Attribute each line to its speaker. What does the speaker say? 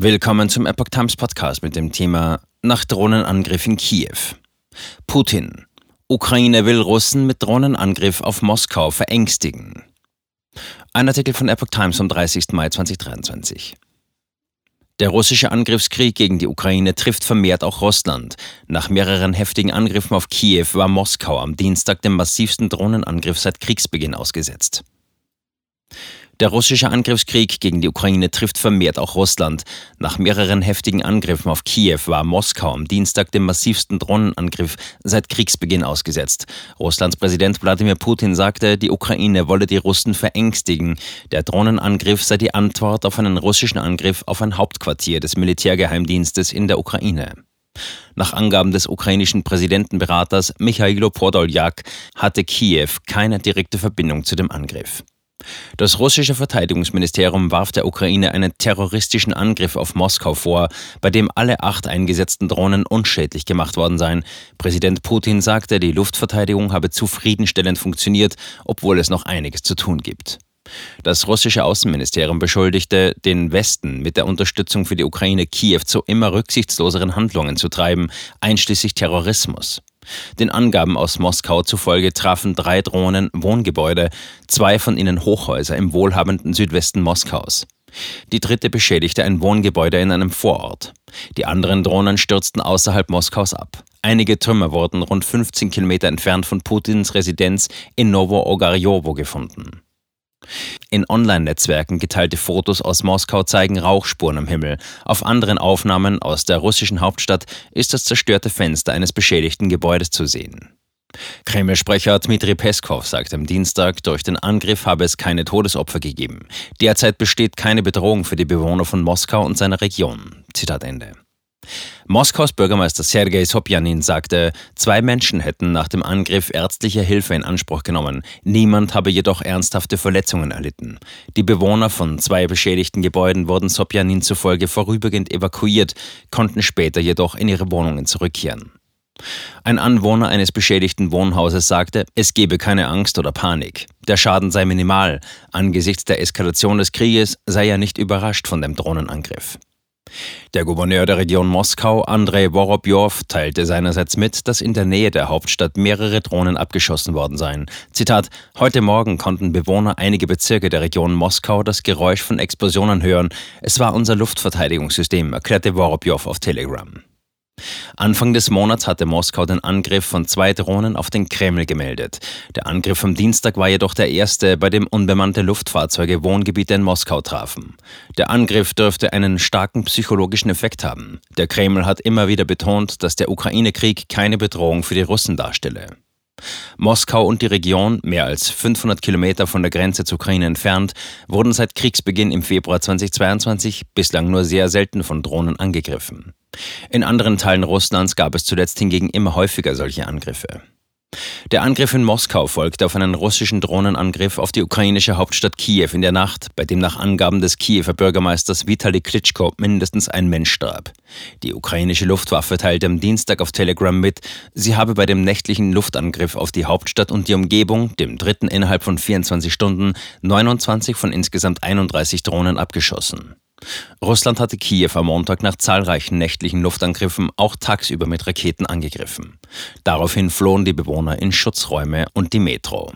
Speaker 1: Willkommen zum Epoch Times Podcast mit dem Thema Nach Drohnenangriff in Kiew. Putin. Ukraine will Russen mit Drohnenangriff auf Moskau verängstigen. Ein Artikel von Epoch Times vom 30. Mai 2023. Der russische Angriffskrieg gegen die Ukraine trifft vermehrt auch Russland. Nach mehreren heftigen Angriffen auf Kiew war Moskau am Dienstag dem massivsten Drohnenangriff seit Kriegsbeginn ausgesetzt. Der russische Angriffskrieg gegen die Ukraine trifft vermehrt auch Russland. Nach mehreren heftigen Angriffen auf Kiew war Moskau am Dienstag dem massivsten Drohnenangriff seit Kriegsbeginn ausgesetzt. Russlands Präsident Wladimir Putin sagte, die Ukraine wolle die Russen verängstigen. Der Drohnenangriff sei die Antwort auf einen russischen Angriff auf ein Hauptquartier des Militärgeheimdienstes in der Ukraine. Nach Angaben des ukrainischen Präsidentenberaters Michailo Podoljak hatte Kiew keine direkte Verbindung zu dem Angriff. Das russische Verteidigungsministerium warf der Ukraine einen terroristischen Angriff auf Moskau vor, bei dem alle acht eingesetzten Drohnen unschädlich gemacht worden seien. Präsident Putin sagte, die Luftverteidigung habe zufriedenstellend funktioniert, obwohl es noch einiges zu tun gibt. Das russische Außenministerium beschuldigte den Westen, mit der Unterstützung für die Ukraine Kiew zu immer rücksichtsloseren Handlungen zu treiben, einschließlich Terrorismus. Den Angaben aus Moskau zufolge trafen drei Drohnen Wohngebäude, zwei von ihnen Hochhäuser im wohlhabenden Südwesten Moskaus. Die dritte beschädigte ein Wohngebäude in einem Vorort. Die anderen Drohnen stürzten außerhalb Moskaus ab. Einige Trümmer wurden rund 15 Kilometer entfernt von Putins Residenz in Novo-Ogarjowo gefunden. In Online-Netzwerken geteilte Fotos aus Moskau zeigen Rauchspuren am Himmel. Auf anderen Aufnahmen aus der russischen Hauptstadt ist das zerstörte Fenster eines beschädigten Gebäudes zu sehen. Kreml-Sprecher Dmitri Peskov sagte am Dienstag, durch den Angriff habe es keine Todesopfer gegeben. Derzeit besteht keine Bedrohung für die Bewohner von Moskau und seiner Region. Zitat Ende. Moskaus Bürgermeister Sergei Sobjanin sagte, zwei Menschen hätten nach dem Angriff ärztliche Hilfe in Anspruch genommen. Niemand habe jedoch ernsthafte Verletzungen erlitten. Die Bewohner von zwei beschädigten Gebäuden wurden Sobjanin zufolge vorübergehend evakuiert, konnten später jedoch in ihre Wohnungen zurückkehren. Ein Anwohner eines beschädigten Wohnhauses sagte, es gebe keine Angst oder Panik. Der Schaden sei minimal. Angesichts der Eskalation des Krieges sei er nicht überrascht von dem Drohnenangriff. Der Gouverneur der Region Moskau, Andrei Worobjow, teilte seinerseits mit, dass in der Nähe der Hauptstadt mehrere Drohnen abgeschossen worden seien. Zitat: Heute Morgen konnten Bewohner einiger Bezirke der Region Moskau das Geräusch von Explosionen hören. Es war unser Luftverteidigungssystem, erklärte Worobjow auf Telegram. Anfang des Monats hatte Moskau den Angriff von zwei Drohnen auf den Kreml gemeldet. Der Angriff am Dienstag war jedoch der erste, bei dem unbemannte Luftfahrzeuge Wohngebiete in Moskau trafen. Der Angriff dürfte einen starken psychologischen Effekt haben. Der Kreml hat immer wieder betont, dass der Ukraine-Krieg keine Bedrohung für die Russen darstelle. Moskau und die Region, mehr als 500 Kilometer von der Grenze zur Ukraine entfernt, wurden seit Kriegsbeginn im Februar 2022 bislang nur sehr selten von Drohnen angegriffen. In anderen Teilen Russlands gab es zuletzt hingegen immer häufiger solche Angriffe. Der Angriff in Moskau folgte auf einen russischen Drohnenangriff auf die ukrainische Hauptstadt Kiew in der Nacht, bei dem nach Angaben des Kiewer Bürgermeisters Vitali Klitschko mindestens ein Mensch starb. Die ukrainische Luftwaffe teilte am Dienstag auf Telegram mit, sie habe bei dem nächtlichen Luftangriff auf die Hauptstadt und die Umgebung, dem dritten innerhalb von 24 Stunden, 29 von insgesamt 31 Drohnen abgeschossen. Russland hatte Kiew am Montag nach zahlreichen nächtlichen Luftangriffen auch tagsüber mit Raketen angegriffen. Daraufhin flohen die Bewohner in Schutzräume und die Metro.